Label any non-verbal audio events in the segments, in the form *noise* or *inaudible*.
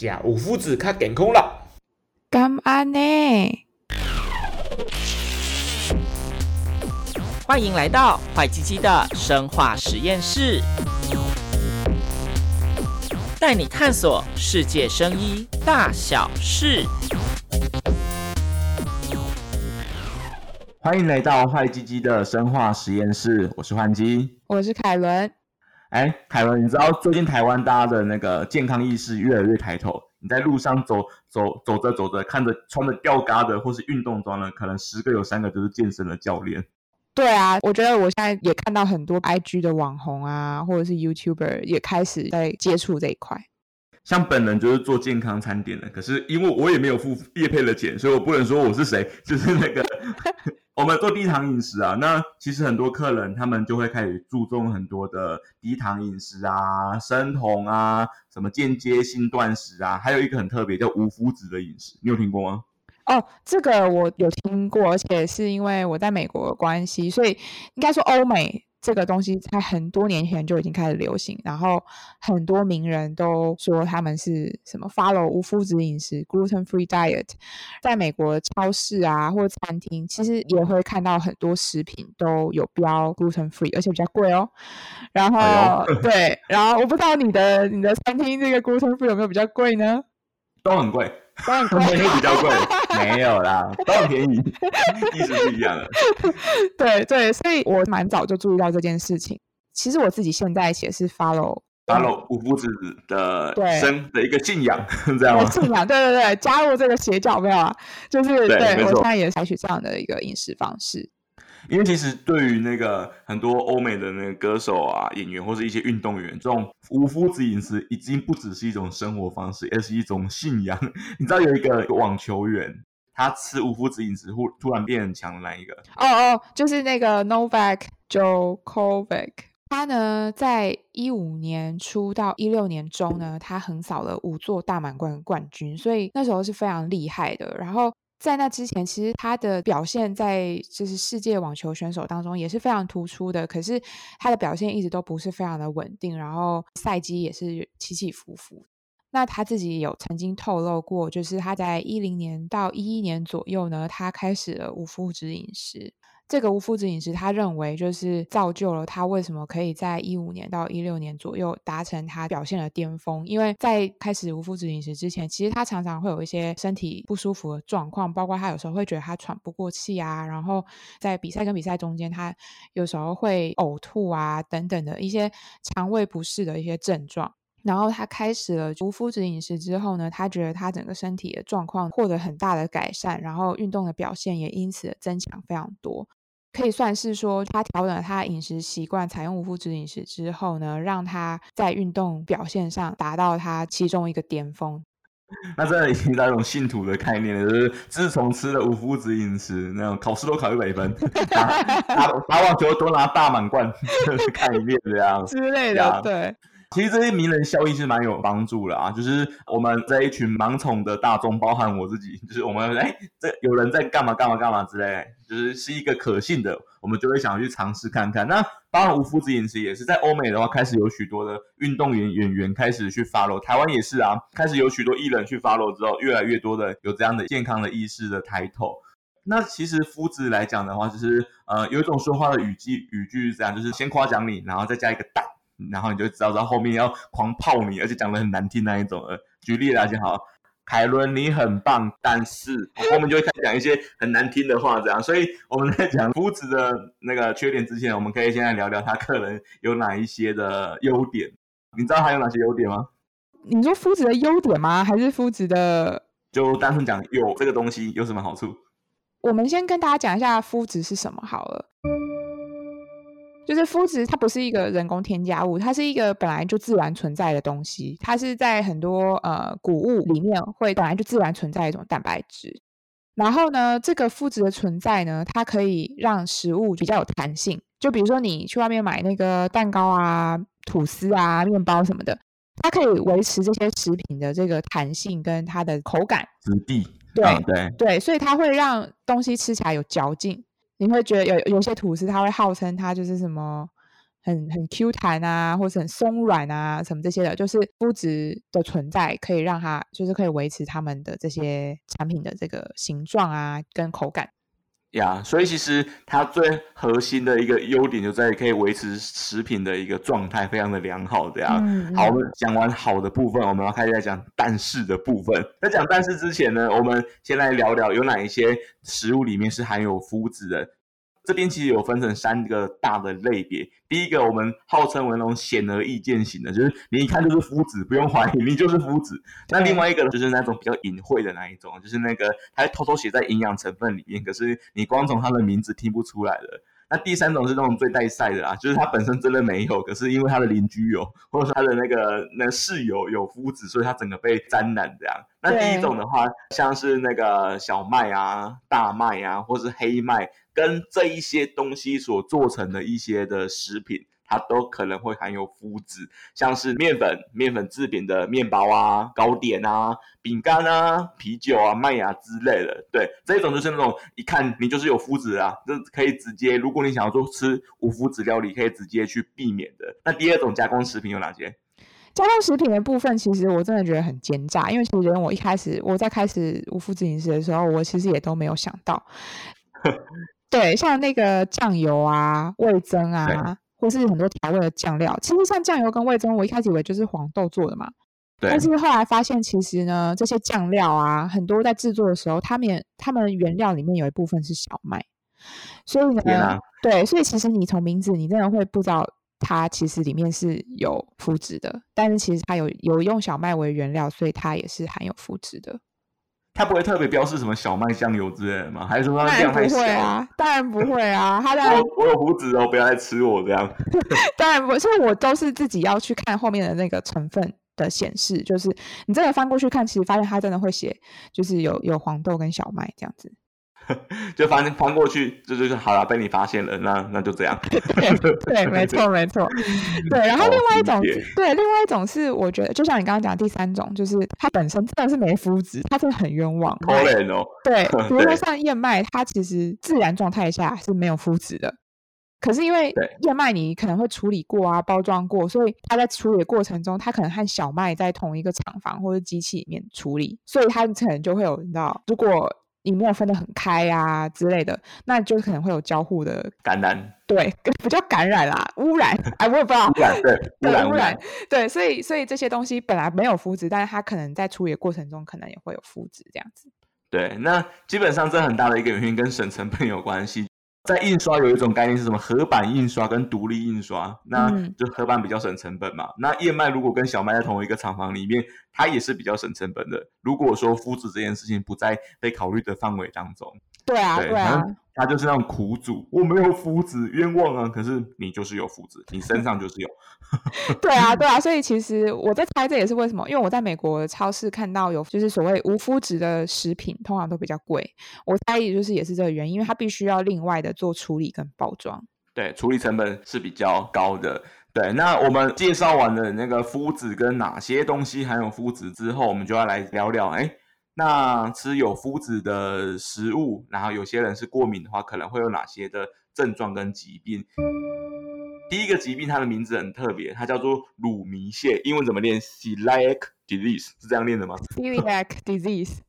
加五夫子卡健康了。干安呢？欢迎来到坏鸡鸡的生化实验室，带你探索世界生医大小事。欢迎来到坏鸡鸡的生化实验室，我是幻鸡，我是凯伦。哎，凯文，你知道最近台湾大家的那个健康意识越来越抬头？你在路上走走走着走着，看着穿着吊嘎的或是运动装的，可能十个有三个就是健身的教练。对啊，我觉得我现在也看到很多 IG 的网红啊，或者是 YouTuber 也开始在接触这一块。像本人就是做健康餐点的，可是因为我也没有付业配的钱，所以我不能说我是谁。就是那个 *laughs* 我们做低糖饮食啊，那其实很多客人他们就会开始注重很多的低糖饮食啊、生酮啊、什么间接性断食啊，还有一个很特别叫无麸质的饮食，你有听过吗？哦，这个我有听过，而且是因为我在美国的关系，所以应该说欧美这个东西在很多年前就已经开始流行，然后很多名人都说他们是什么 follow 无麸质饮食 （gluten free diet）。在美国超市啊或者餐厅，其实也会看到很多食品都有标 gluten free，而且比较贵哦。然后对，然后我不知道你的你的餐厅这个 gluten free 有没有比较贵呢？都很贵。当然会比较贵，*laughs* 没有啦，*laughs* 都很便宜，*laughs* 意思是一样的。对对，所以我蛮早就注意到这件事情。其实我自己现在也是 follow follow 五夫子的生的一个信仰，这样吗？信仰，对对对，加入这个邪教没有啊？就是对我现在也采取这样的一个饮食方式。因为其实对于那个很多欧美的那个歌手啊、演员或者一些运动员，这种无麸质饮食已经不只是一种生活方式，而是一种信仰。*laughs* 你知道有一个网球员，他吃无麸质饮食，忽突然变很强的那一个？哦哦，就是那个 Novak Djokovic。他呢，在一五年初到一六年中呢，他横扫了五座大满贯冠军，所以那时候是非常厉害的。然后。在那之前，其实他的表现在就是世界网球选手当中也是非常突出的。可是他的表现一直都不是非常的稳定，然后赛季也是起起伏伏。那他自己有曾经透露过，就是他在一零年到一一年左右呢，他开始了无麸质饮食。这个无麸质饮食，他认为就是造就了他为什么可以在一五年到一六年左右达成他表现的巅峰。因为在开始无麸质饮食之前，其实他常常会有一些身体不舒服的状况，包括他有时候会觉得他喘不过气啊，然后在比赛跟比赛中间，他有时候会呕吐啊等等的一些肠胃不适的一些症状。然后他开始了无麸质饮食之后呢，他觉得他整个身体的状况获得很大的改善，然后运动的表现也因此增强非常多。可以算是说，他调整了他的饮食习惯，采用无麸质饮食之后呢，让他在运动表现上达到他其中一个巅峰。*laughs* 那真的已经到一种信徒的概念了，就是自从吃了无麸质饮食，那种考试都考一百分，*laughs* 打打网球都拿大满贯 *laughs* 概念这样之类的，对。其实这些名人效应是蛮有帮助的啊，就是我们这一群盲从的大众，包含我自己，就是我们哎，这有人在干嘛干嘛干嘛之类，就是是一个可信的，我们就会想去尝试看看。那当然无麸质饮食也是在欧美的话，开始有许多的运动员演员开始去 follow，台湾也是啊，开始有许多艺人去 follow 之后，越来越多的有这样的健康的意识的抬头。那其实麸质来讲的话，就是呃有一种说话的语句语句是这样，就是先夸奖你，然后再加一个蛋。然后你就知道，到后面要狂泡你，而且讲的很难听那一种。呃，举例来讲，好，凯伦你很棒，但是 *laughs* 后面就会开始讲一些很难听的话，这样。所以我们在讲夫子的那个缺点之前，我们可以先来聊聊他客人有哪一些的优点。你知道他有哪些优点吗？你说夫子的优点吗？还是夫子的？就单纯讲有这个东西有什么好处？我们先跟大家讲一下夫子是什么好了。就是麸质，它不是一个人工添加物，它是一个本来就自然存在的东西。它是在很多呃谷物里面会本来就自然存在一种蛋白质。然后呢，这个麸质的存在呢，它可以让食物比较有弹性。就比如说你去外面买那个蛋糕啊、吐司啊、面包什么的，它可以维持这些食品的这个弹性跟它的口感质地。对对对，所以它会让东西吃起来有嚼劲。你会觉得有有些吐司，它会号称它就是什么很很 Q 弹啊，或是很松软啊，什么这些的，就是肤质的存在可以让它就是可以维持他们的这些产品的这个形状啊跟口感。呀，所以其实它最核心的一个优点就在于可以维持食品的一个状态非常的良好。这样，嗯好，我们讲完好的部分，我们要开始来讲但是的部分。在讲但是之前呢，我们先来聊聊有哪一些食物里面是含有麸质的。这边其实有分成三个大的类别。第一个，我们号称为那种显而易见型的，就是你一看就是麸质，不用怀疑，你就是麸质。那另外一个呢，就是那种比较隐晦的那一种，就是那个它偷偷写在营养成分里面，可是你光从它的名字听不出来的。那第三种是那种最带赛的啊，就是它本身真的没有，可是因为它的邻居有，或者说它的那个那室友有麸质，所以它整个被沾染这样。那第一种的话，像是那个小麦啊、大麦啊，或是黑麦，跟这一些东西所做成的一些的食品。它都可能会含有麸质，像是面粉、面粉制品的面包啊、糕点啊、饼干啊、啤酒啊、麦芽之类的。对，这种就是那种一看你就是有麸质啊，这可以直接，如果你想要做吃无麸质料理，可以直接去避免的。那第二种加工食品有哪些？加工食品的部分，其实我真的觉得很奸诈，因为其实连我一开始我在开始无麸质饮食的时候，我其实也都没有想到。*laughs* 对，像那个酱油啊、味增啊，或是很多调味的酱料，其实像酱油跟味增，我一开始以为就是黄豆做的嘛。对。但是后来发现，其实呢，这些酱料啊，很多在制作的时候，他们他们原料里面有一部分是小麦，所以呢，对，所以其实你从名字，你真的会不知道它其实里面是有麸质的，但是其实它有有用小麦为原料，所以它也是含有麸质的。它不会特别标示什么小麦酱油之类的吗？还是说它当然不会啊？当然不会啊！*laughs* 他当然我有胡子哦，不要来吃我这样。*laughs* 当然不，所以我都是自己要去看后面的那个成分的显示，就是你真的翻过去看，其实发现它真的会写，就是有有黄豆跟小麦这样子。就翻翻过去，这就是好了，被你发现了，那那就这样。对对，没错没错。*laughs* 对，然后另外一种，对，另外一种是我觉得，就像你刚刚讲第三种，就是它本身真的是没麸质，它真的很冤枉。可怜哦。对，*laughs* 比如说像燕麦，它其实自然状态下是没有麸质的，可是因为燕麦你可能会处理过啊，包装过，所以它在处理的过程中，它可能和小麦在同一个厂房或者机器里面处理，所以它可能就会有，你知道，如果你没有分得很开啊之类的，那就可能会有交互的感染，对，*laughs* 不叫感染啦，污染，哎，我也不知道，污染 *laughs* 对，污染污染，对，所以所以这些东西本来没有肤质，但是它可能在处理的过程中，可能也会有肤质这样子。对，那基本上这很大的一个原因跟省成本有关系。在印刷有一种概念是什么？合版印刷跟独立印刷，那就合版比较省成本嘛。那燕麦如果跟小麦在同一个厂房里面，它也是比较省成本的。如果说麸质这件事情不在被考虑的范围当中，对啊，对啊，他就是那种苦主，我没有麸质，冤枉啊！可是你就是有麸质，你身上就是有。*laughs* 对啊，对啊，所以其实我在猜，这也是为什么，因为我在美国超市看到有就是所谓无麸质的食品，通常都比较贵。我猜也就是也是这个原因，因为它必须要另外的做处理跟包装。对，处理成本是比较高的。对，那我们介绍完了那个麸质跟哪些东西含有麸质之后，我们就要来聊聊，哎，那吃有麸质的食物，然后有些人是过敏的话，可能会有哪些的症状跟疾病？第一个疾病，它的名字很特别，它叫做乳糜泻，英文怎么念？Celiac disease 是这样念的吗？Celiac disease。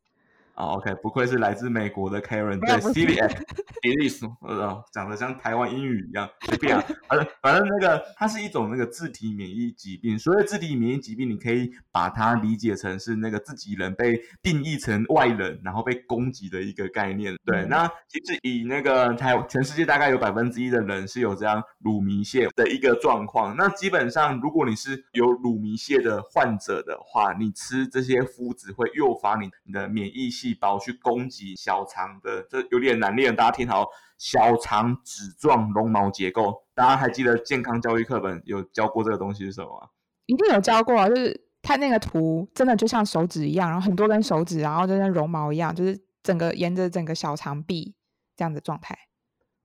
哦，OK，不愧是来自美国的 Karen，对，Celiac disease，呃，讲的像台湾英语一样，随便啊，反正反正那个它是一种那个自体免疫疾病，所谓自体免疫疾病，你可以把它理解成是那个自己人被定义成外人，然后被攻击的一个概念。对，那其实以那个台全世界大概有百分之一的人是有这样乳糜泻的一个状况，那基本上如果你是有乳糜泻的患者的话，你吃这些麸质会诱发你你的免疫细胞去攻击小肠的，这有点难念，大家听好，小肠指状绒毛结构，大家还记得健康教育课本有教过这个东西是什么吗？一定有教过，就是它那个图真的就像手指一样，然后很多根手指，然后就像绒毛一样，就是整个沿着整个小肠壁这样的状态。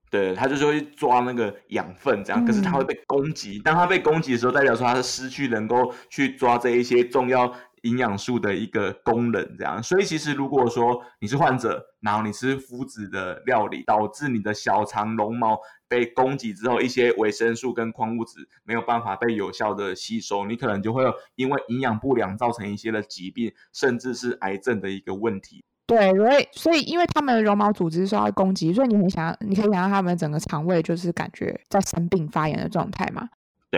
对，它就是会抓那个养分这样，可是它会被攻击，当它被攻击的时候，代表说它是失去能够去抓这一些重要。营养素的一个功能，这样，所以其实如果说你是患者，然后你吃麸质的料理，导致你的小肠绒毛被攻击之后，一些维生素跟矿物质没有办法被有效的吸收，你可能就会因为营养不良造成一些的疾病，甚至是癌症的一个问题。对，所以所以因为他们的绒毛组织受到攻击，所以你很想要，你可以想象他们整个肠胃就是感觉在生病发炎的状态嘛。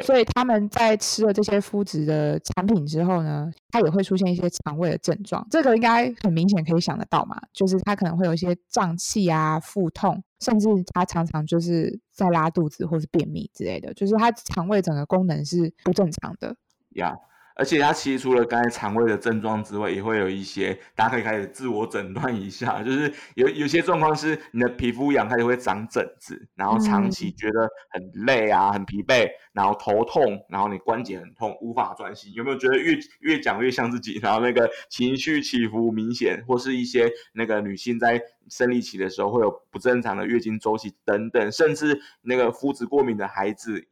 对所以他们在吃了这些麸质的产品之后呢，它也会出现一些肠胃的症状。这个应该很明显可以想得到嘛，就是它可能会有一些胀气啊、腹痛，甚至它常常就是在拉肚子或是便秘之类的，就是它肠胃整个功能是不正常的。呀而且它其实除了刚才肠胃的症状之外，也会有一些大家可以开始自我诊断一下，就是有有些状况是你的皮肤痒开始会长疹子，然后长期觉得很累啊、很疲惫，然后头痛，然后你关节很痛，无法专心。有没有觉得越越讲越像自己？然后那个情绪起伏明显，或是一些那个女性在生理期的时候会有不正常的月经周期等等，甚至那个肤质过敏的孩子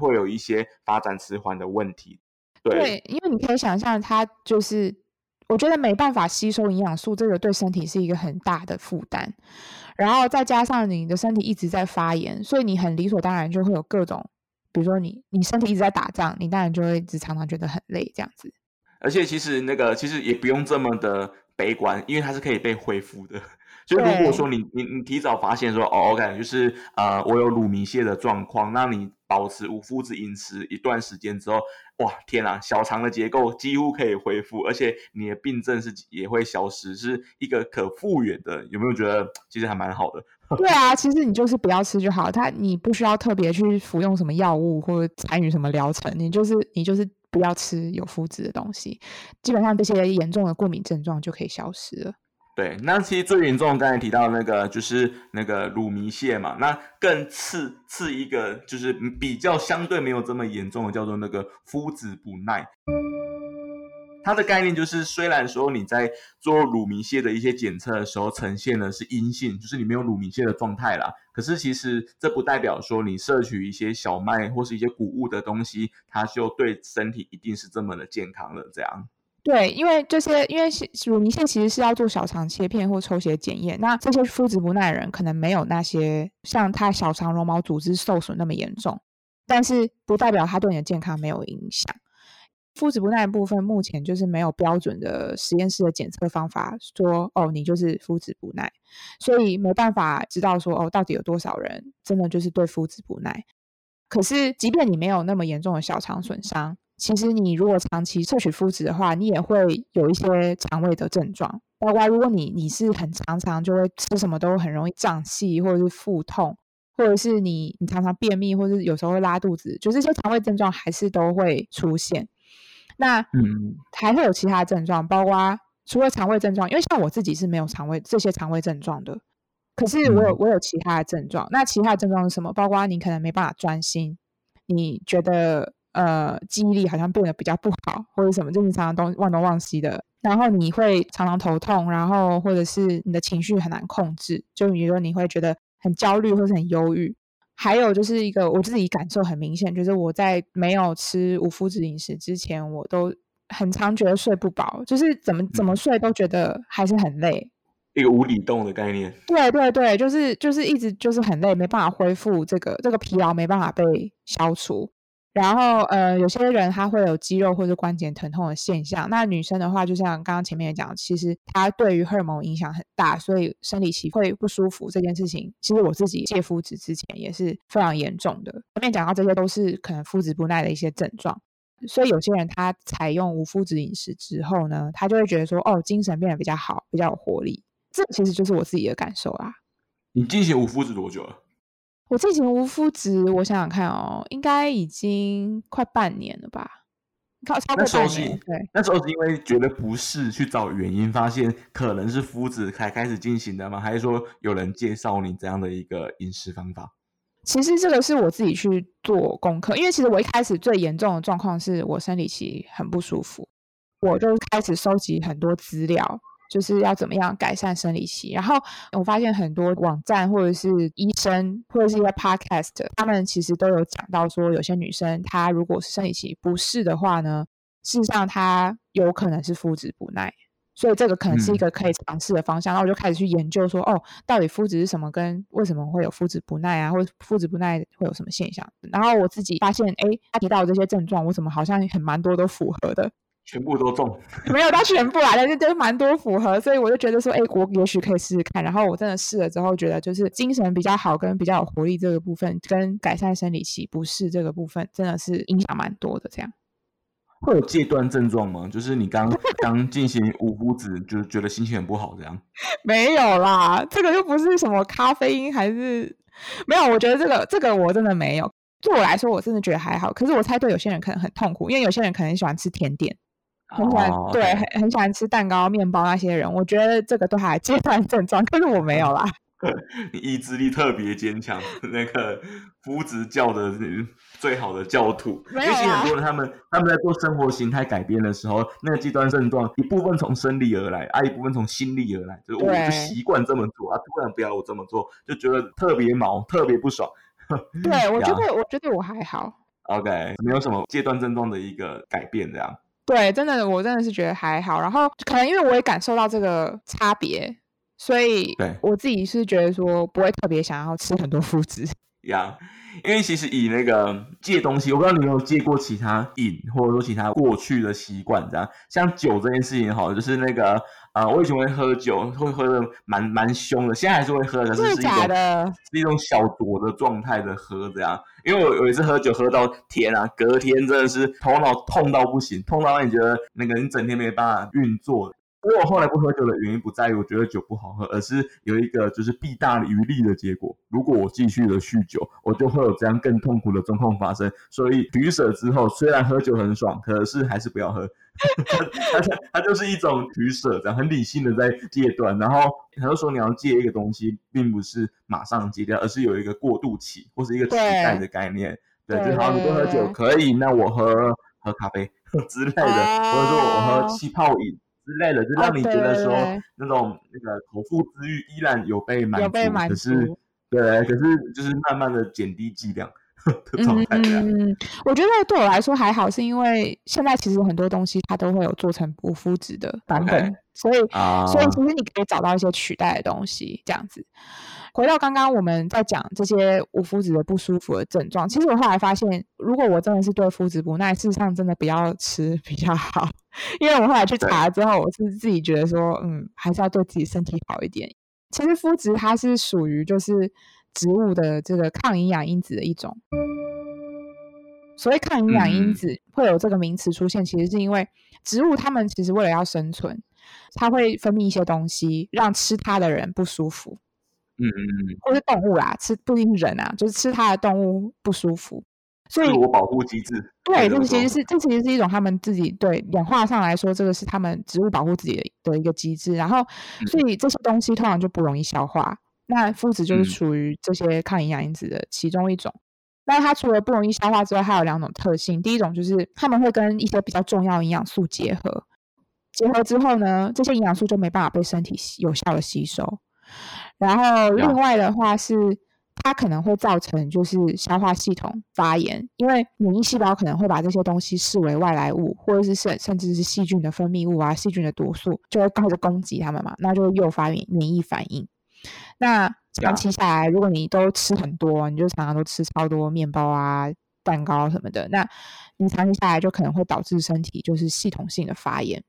会有一些发展迟缓的问题。对，因为你可以想象，它就是我觉得没办法吸收营养素，这个对身体是一个很大的负担。然后再加上你的身体一直在发炎，所以你很理所当然就会有各种，比如说你你身体一直在打仗，你当然就会一直常常觉得很累这样子。而且其实那个其实也不用这么的悲观，因为它是可以被恢复的。就是如果说你你你提早发现说哦，OK，就是呃我有乳糜泻的状况，那你保持无麸质饮食一段时间之后，哇天啊，小肠的结构几乎可以恢复，而且你的病症是也会消失，是一个可复原的。有没有觉得其实还蛮好的？*laughs* 对啊，其实你就是不要吃就好，它你不需要特别去服用什么药物或者参与什么疗程，你就是你就是不要吃有麸质的东西，基本上这些严重的过敏症状就可以消失了。对，那其实最严重，刚才提到那个就是那个乳糜泻嘛，那更次次一个就是比较相对没有这么严重的，叫做那个肤质不耐。它的概念就是，虽然说你在做乳糜泻的一些检测的时候呈现的是阴性，就是你没有乳糜泻的状态啦，可是其实这不代表说你摄取一些小麦或是一些谷物的东西，它就对身体一定是这么的健康的这样。对，因为这些，因为乳糜泻其实是要做小肠切片或抽血检验，那这些肤质不耐人可能没有那些像他小肠绒毛组织受损那么严重，但是不代表他对你的健康没有影响。肤质不耐的部分目前就是没有标准的实验室的检测方法，说哦你就是肤质不耐，所以没办法知道说哦到底有多少人真的就是对肤质不耐。可是即便你没有那么严重的小肠损伤，其实你如果长期摄取麸质的话，你也会有一些肠胃的症状，包括如果你你是很常常就会吃什么都很容易胀气，或者是腹痛，或者是你你常常便秘，或者是有时候会拉肚子，就这些肠胃症状还是都会出现。那嗯，还会有其他症状，包括除了肠胃症状，因为像我自己是没有肠胃这些肠胃症状的，可是我有我有其他的症状。那其他的症状是什么？包括你可能没办法专心，你觉得呃记忆力好像变得比较不好，或者什么，就是常常东忘东忘西的。然后你会常常头痛，然后或者是你的情绪很难控制，就比如说你会觉得很焦虑或是很忧郁。还有就是一个我自己感受很明显，就是我在没有吃无麸质饮食之前，我都很常觉得睡不饱，就是怎么怎么睡都觉得还是很累。一个无底洞的概念。对对对，就是就是一直就是很累，没办法恢复这个这个疲劳，没办法被消除。然后呃，有些人他会有肌肉或者关节疼痛的现象。那女生的话，就像刚刚前面也讲，其实她对于荷尔蒙影响很大，所以生理期会不舒服这件事情，其实我自己戒肤质之前也是非常严重的。前面讲到这些都是可能肤质不耐的一些症状，所以有些人他采用无麸质饮食之后呢，他就会觉得说，哦，精神变得比较好，比较有活力。这其实就是我自己的感受啦。你进行无麸质多久了？我进行无麸质，我想想看哦，应该已经快半年了吧？靠，超过那时候是半年。对，那时候是因为觉得不适去找原因，发现可能是肤质才开始进行的吗？还是说有人介绍你这样的一个饮食方法？其实这个是我自己去做功课，因为其实我一开始最严重的状况是我生理期很不舒服，我就开始收集很多资料，就是要怎么样改善生理期。然后我发现很多网站或者是医生或者是一些 podcast，他们其实都有讲到说，有些女生她如果是生理期不适的话呢，事实上她有可能是肤质不耐。所以这个可能是一嗯个可以尝试的方向。然后我就开始去研究说，哦，到底肤质是什么，跟为什么会有肤质不耐啊，或者肤质不耐会有什么现象。然后我自己发现，哎，他提到这些症状，我怎么好像很蛮多都符合的。全部都中。*laughs* 没有到全部啊，但是就是蛮多符合，所以我就觉得说，哎，我也许可以试试看。然后我真的试了之后，觉得就是精神比较好，跟比较有活力这个部分，跟改善生理期不适这个部分，真的是影响蛮多的。这样，会有戒断症状吗？就是你刚 *laughs* 刚进行无麸质，就是觉得心情很不好这样。*laughs* 没有啦，这个又不是什么咖啡因，还是没有。我觉得这个这个我真的没有。对我来说，我真的觉得还好。可是我猜对有些人可能很痛苦，因为有些人可能喜欢吃甜点，很喜欢、哦对很很喜欢吃蛋糕、面包那些人，我觉得这个都还阶段症状，可是我没有啦。*laughs* 你意志力特别坚强，那个夫子教的最好的教徒。没有啊因为其实很多人他们他们在做生活形态改变的时候，那个极端症状一部分从生理而来，啊一部分从心理而来，就是我对就习惯这么做啊，突然不要我这么做，就觉得特别毛，特别不爽。对我觉得，我觉得我还好。OK，没有什么戒断症状的一个改变，这样。对，真的，我真的是觉得还好。然后可能因为我也感受到这个差别，所以对我自己是觉得说不会特别想要吃很多 *laughs* 麸质。呀因为其实以那个戒东西，我不知道你有没有戒过其他瘾，或者说其他过去的习惯，这样像酒这件事情好了，就是那个呃，我以前会喝酒，会喝的蛮蛮凶的，现在还是会喝，的？是一种小酌的状态的喝这样。因为我有一次喝酒喝到天啊，隔天真的是头脑痛到不行，痛到让你觉得那个你整天没办法运作。因为我后来不喝酒的原因不在于我觉得酒不好喝，而是有一个就是弊大于利的结果。如果我继续的酗酒，我就会有这样更痛苦的状况发生。所以取舍之后，虽然喝酒很爽，可是还是不要喝。*laughs* 它就是一种取舍，这样很理性的在戒断。然后很多时候你要戒一个东西，并不是马上戒掉，而是有一个过渡期或是一个取代的概念。对，对就好，你不喝酒可以，那我喝喝咖啡 *laughs* 之类的，或者说我喝气泡饮之类的，就让你觉得说那种那个口腹之欲依然有被满足，有被满可是对，可是就是慢慢的减低剂量 *laughs* 的状态。嗯，我觉得对我来说还好，是因为现在其实很多东西它都会有做成无麸质的版本所以啊所以其实你可以找到一些取代的东西，这样子。回到刚刚我们在讲这些无麸质的不舒服的症状，其实我后来发现，如果我真的是对麸质不耐，事实上真的不要吃比较好。*laughs* 因为我后来去查了之后，我是自己觉得说，嗯，还是要对自己身体好一点。其实麸质它是属于就是植物的这个抗营养因子的一种。所谓抗营养因嗯子会有这个名词出现，其实是因为植物它们其实为了要生存，它会分泌一些东西，让吃它的人不舒服，嗯嗯嗯，或是动物啦，吃不一定人啊，就是吃它的动物不舒服。所以自我保护机制。对，这其实是这其实是一种他们自己对演化上来说，这个是他们植物保护自己的的一个机制。然后，嗯所以这些东西通常就不容易消化。那麸质就是嗯属于这些抗营养因子的其中一种。那它除了不容易消化之外，还有两种特性。第一种就是它们会跟一些比较重要营养素结合，结合之后呢，这些营养素就没办法被身体吸有效的吸收。然后另外的话是，它可能会造成就是消化系统发炎，因为免疫细胞可能会把这些东西视为外来物，或者是甚甚至是细菌的分泌物啊，细菌的毒素就会开始攻击它们嘛，那就会诱发免免疫反应。那长期下来，如果你都吃很多，你就常常都吃超多面包啊、蛋糕什么的，那你长期下来就可能会导致身体就是系统性的发炎。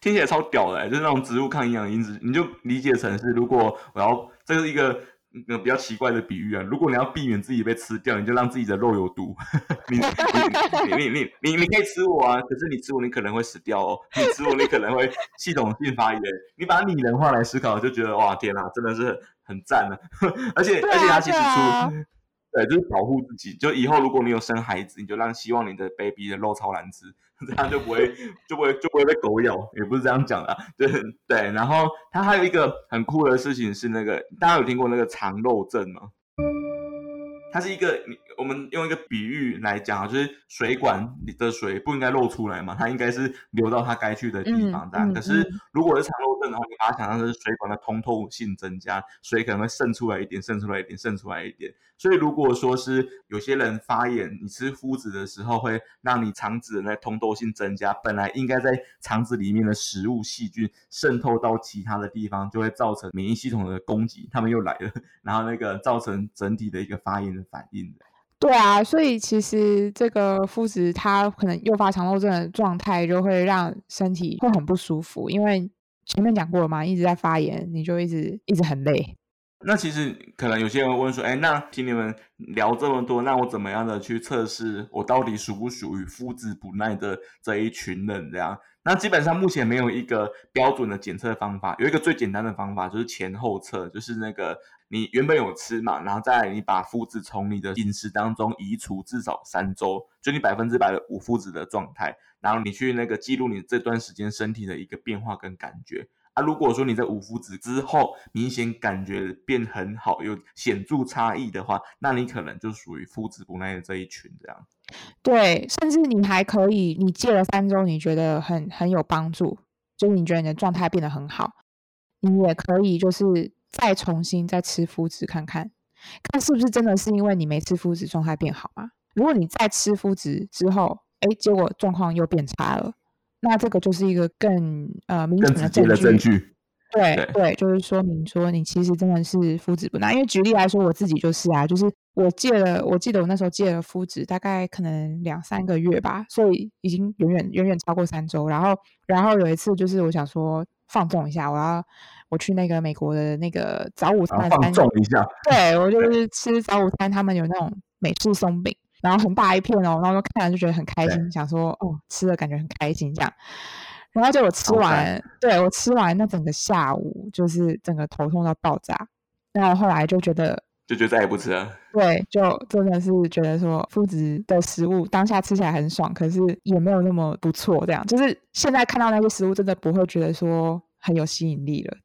听起来超屌的、欸，就是那种植物抗营养因子，你就理解成是，如果我要，这是一个呃比较奇怪的比喻啊。如果你要避免自己被吃掉，你就让自己的肉有毒。*laughs* 你你你你你你可以吃我啊，可是你吃我你可能会死掉哦，你吃我你可能会系统性发炎。你把它拟人化来思考，就觉得哇天啊，真的是很赞啊！*laughs* 而且、啊而且它其实出。对，就是保护自己。就以后如果你有生孩子，你就让希望你的 baby 的肉超难吃，这样就不会就不会就不会被狗咬。也不是这样讲的，对对。然后它还有一个很酷的事情是那个，大家有听过那个肠漏症吗？它是一个你我们用一个比喻来讲啊，就是水管里的水不应该漏出来嘛，它应该是流到它该去的地方。这样，可是如果是肠漏症的话，你把它想象成水管的通透性增加，水可能会渗出来一点，渗出来一点，渗出来一点。所以如果说是有些人发炎，你吃麸子的时候会让你肠子的那通透性增加，本来应该在肠子里面的食物细菌渗透到其他的地方，就会造成免疫系统的攻击，他们又来了，然后那个造成整体的一个发炎的反应。对啊，所以其实这个麸质它可能诱发肠漏症的状态，就会让身体会很不舒服，因为前面讲过了嘛，一直在发炎，你就一直一直很累。那其实可能有些人会问说，哎，那听你们聊这么多，那我怎么样的去测试我到底属不属于肤质不耐的这一群人？这样，那基本上目前没有一个标准的检测方法，有一个最简单的方法就是前后测，就是那个你原本有吃嘛，然后再你把麸质从你的饮食当中移除至少三周，就你百分之百的无麸质的状态，然后你去那个记录你这段时间身体的一个变化跟感觉。啊如果说你在五麸质之后明显感觉变很好，有显著差异的话，那你可能就属于麸质不耐的这一群这样。对，甚至你还可以，你戒了三周，你觉得很很有帮助，就是你觉得你的状态变得很好，你也可以就是再重新再吃麸质看看，看是不是真的是因为你没吃麸质状态变好嘛？如果你再吃麸质之后，哎，结果状况又变差了。那这个就是一个更呃明显的证据，对对，就是说明说你其实真的是肤质不耐。因为举例来说，我自己就是啊，就是我戒了，我记得我那时候戒了肤质，大概可能两三个月吧，所以已经远远远远超过三周。然后然后有一次就是我想说放纵一下，我要我去那个美国的那个早午餐放纵一下，对我 *laughs* 就是吃早午餐，他们有那种美式松饼。然后很大一片哦，然后就看了就觉得很开心，想说哦，吃了感觉很开心这样。然后就我吃完，对我吃完那整个下午就是整个头痛到爆炸。然后后来就觉得，就觉得再也不吃了。对，就真的是觉得说，麸质的食物当下吃起来很爽，可是也没有那么不错。这样就是现在看到那些食物，真的不会觉得说很有吸引力了。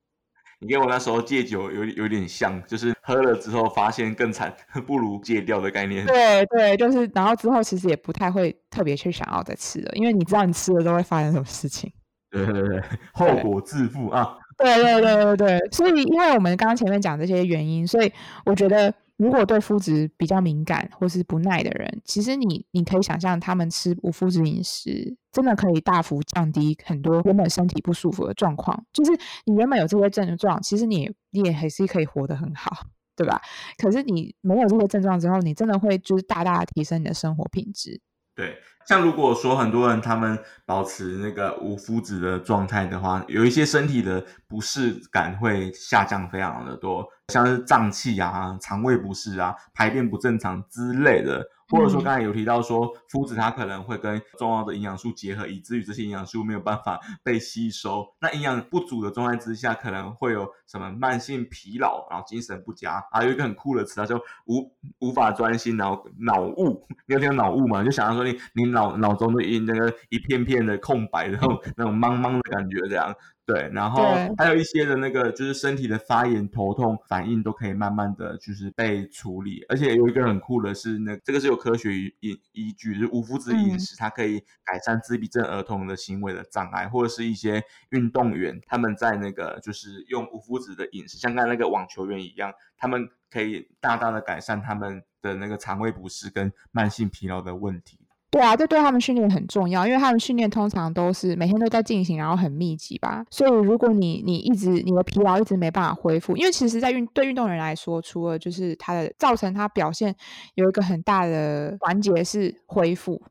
你跟我那时候戒酒有有点像，就是喝了之后发现更惨，*laughs* 不如戒掉的概念。对对，就是然后之后其实也不太会特别去想要再吃了，因为你知道你吃了都会发生什么事情。*laughs* 对对对，后果自负啊！对对对对对，所以因为我们刚刚前面讲这些原因，所以我觉得。如果对肤质比较敏感或是不耐的人，其实你你可以想象，他们吃无麸质饮食，真的可以大幅降低很多原本身体不舒服的状况。就是你原本有这些症状，其实你你也还是可以活得很好，对吧？可是你没有这些症状之后，你真的会就是大大提升你的生活品质。对，像如果说很多人他们保持那个无麸质的状态的话，有一些身体的不适感会下降非常的多，像是胀气啊、肠胃不适啊、排便不正常之类的。或者说刚才有提到说，麸质它可能会跟重要的营养素结合，以至于这些营养素没有办法被吸收。那营养不足的状态之下，可能会有什么慢性疲劳，然后精神不佳，还有一个很酷的词，它就无无法专心，然后脑雾。你有听到脑雾吗？就想到说你你脑脑中的一那个一片片的空白，然后那种茫茫的感觉这样。对，然后还有一些的那个，就是身体的发炎、头痛反应都可以慢慢的就是被处理，而且有一个很酷的是，那这个是有科学依依据，就是无麸质饮食，它可以改善自闭症儿童的行为的障碍，或者是一些运动员他们在那个就是用无麸质的饮食，像刚才那个网球员一样，他们可以大大的改善他们的那个肠胃不适跟慢性疲劳的问题。对啊，这对他们训练很重要，因为他们训练通常都是每天都在进行，然后很密集吧。所以如果你你一直你的疲劳一直没办法恢复，因为其实，在运对运动员来说，除了就是他的造成他表现有一个很大的环节是恢复，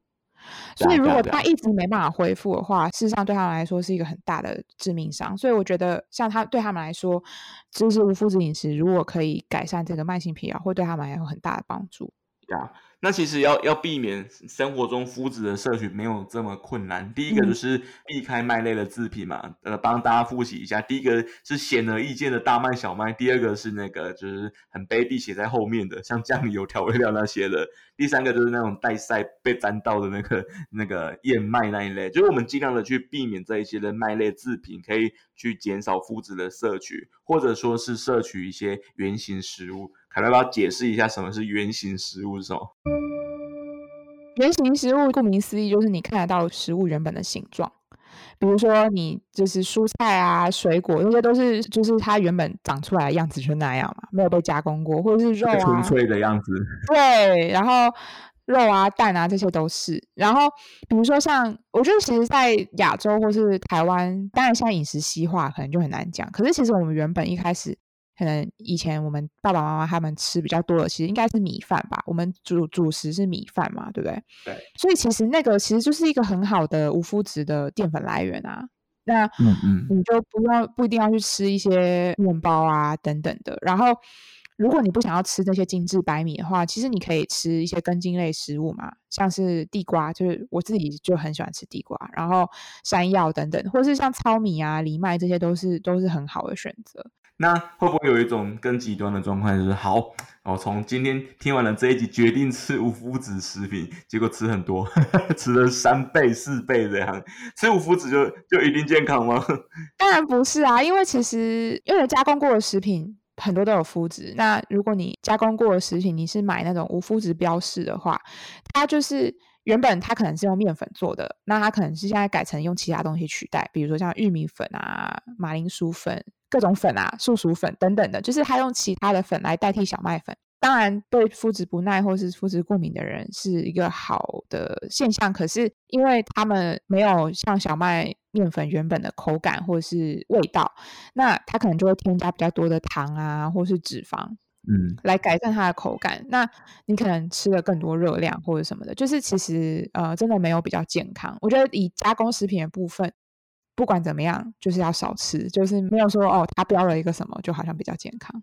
所以如果他一直没办法恢复的话，事实上对他们来说是一个很大的致命伤。所以我觉得，像他对他们来说，就是无麸质饮食如果可以改善这个慢性疲劳，会对他们有很大的帮助。对啊。那其实要要避免生活中麸质的摄取没有这么困难。第一个就是避开麦类的制品嘛，呃，帮大家复习一下。第一个是显而易见的大麦、小麦，第二个是那个就是很卑鄙写在后面的，像酱油、调味料那些的。第三个就是那种带晒被沾到的那个那个燕麦那一类，就是我们尽量的去避免这一些的麦类制品，可以去减少麸质的摄取，或者说是摄取一些原型食物。凯瑞要不要解释一下什么是原形食物是什么？圆形食物顾名思义就是你看得到食物原本的形状，比如说你就是蔬菜啊、水果那些都是就是它原本长出来的样子就那样嘛，没有被加工过，或者是肉啊，纯粹的样子。*laughs* 对，然后肉啊、蛋啊这些都是。然后比如说像我觉得其实，在亚洲或是台湾，当然现在饮食西化可能就很难讲，可是其实我们原本一开始。可能以前我们爸爸妈妈他们吃比较多的，其实应该是米饭吧。我们主主食是米饭嘛，对不对？对。所以其实那个其实就是一个很好的无麸质的淀粉来源啊。那嗯嗯，你就不要不一定要去吃一些面包啊等等的。然后，如果你不想要吃那些精致白米的话，其实你可以吃一些根茎类食物嘛，像是地瓜，就是我自己就很喜欢吃地瓜。然后山药等等，或是像糙米啊、藜麦，这些都是都是很好的选择。那会不会有一种更极端的状况，就是好，我从今天听完了这一集，决定吃无麸质食品，结果吃很多，*laughs* 吃了三倍、四倍这样，吃无麸质就就一定健康吗？*laughs* 当然不是啊，因为其实因为加工过的食品很多都有麸质，那如果你加工过的食品你是买那种无麸质标示的话，它就是原本它可能是用面粉做的，那它可能是现在改成用其他东西取代，比如说像玉米粉啊、马铃薯粉。各种粉啊，素薯粉等等的，就是它用其他的粉来代替小麦粉。当然，对肤质不耐或是肤质过敏的人是一个好的现象。可是，因为他们没有像小麦面粉原本的口感或是味道，那它可能就会添加比较多的糖啊，或是脂肪，嗯，来改善它的口感。那你可能吃了更多热量或者什么的，就是其实呃，真的没有比较健康。我觉得以加工食品的部分。不管怎么样，就是要少吃，就是没有说哦，它标了一个什么，就好像比较健康。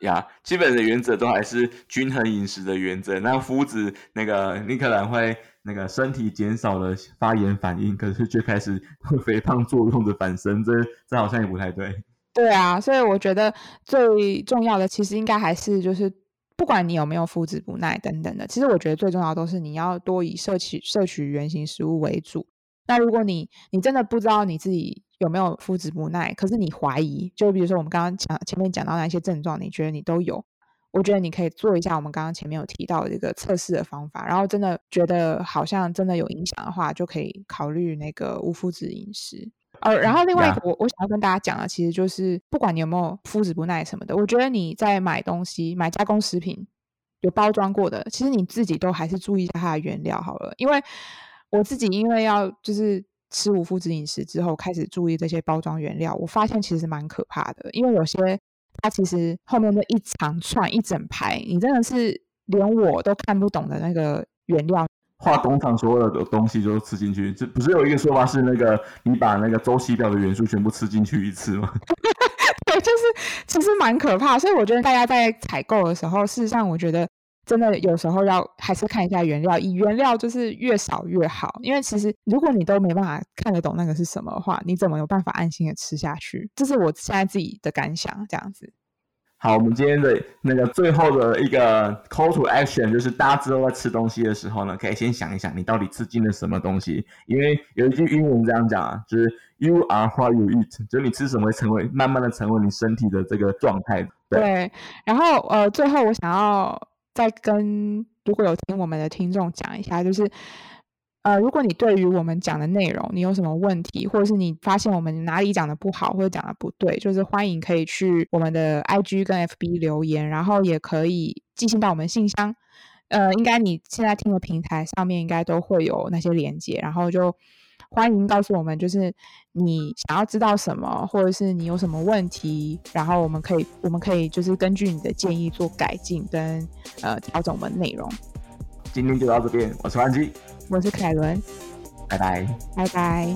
呀，基本的原则都还是均衡饮食的原则。那麸子那个，你可能会那个身体减少了发炎反应，可是却开始 *laughs* 肥胖作用的反身，这这好像也不太对。对啊，所以我觉得最重要的其实应该还是就是，不管你有没有麸质不耐等等的，其实我觉得最重要都是你要多以摄取摄取原型食物为主。那如果你你真的不知道你自己有没有肤质不耐，可是你怀疑，就比如说我们刚刚讲前面讲到那些症状，你觉得你都有，我觉得你可以做一下我们刚刚前面有提到的这个测试的方法，然后真的觉得好像真的有影响的话，就可以考虑那个无麸质饮食。呃，然后另外一个我我想要跟大家讲的，其实就是不管你有没有肤质不耐什么的，我觉得你在买东西买加工食品有包装过的，其实你自己都还是注意一下它的原料好了，因为。我自己因为要就是吃无麸质饮食之后，开始注意这些包装原料，我发现其实蛮可怕的。因为有些它其实后面的一长串、一整排，你真的是连我都看不懂的那个原料，化工厂所有的东西都吃进去。这不是有一个说法是那个你把那个周期表的元素全部吃进去一次吗？*laughs* 对，就是其实蛮可怕。所以我觉得大家在采购的时候，事实上我觉得。真的有时候要还是看一下原料，以原料就是越少越好，因为其实如果你都没办法看得懂那个是什么的话，你怎么有办法安心的吃下去？这是我现在自己的感想，这样子。好，我们今天的那个最后的一个 call to action 就是，大家之后在吃东西的时候呢，可以先想一想，你到底吃进了什么东西？因为有一句英文这样讲啊，就是 you are what you eat，就是你吃什么会成为慢慢的成为你身体的这个状态。对。然后呃，最后我想要。再跟如果有听我们的听众讲一下，就是呃，如果你对于我们讲的内容你有什么问题，或者是你发现我们哪里讲的不好或者讲的不对，就是欢迎可以去我们的 IG 跟 FB 留言，然后也可以寄信到我们信箱。呃，应该你现在听的平台上面应该都会有那些连接，然后就。欢迎告诉我们，就是你想要知道什么，或者是你有什么问题，然后我们可以，我们可以就是根据你的建议做改进跟呃调整我们内容。今天就到这边，我是安吉，我是凯伦，拜拜，拜拜。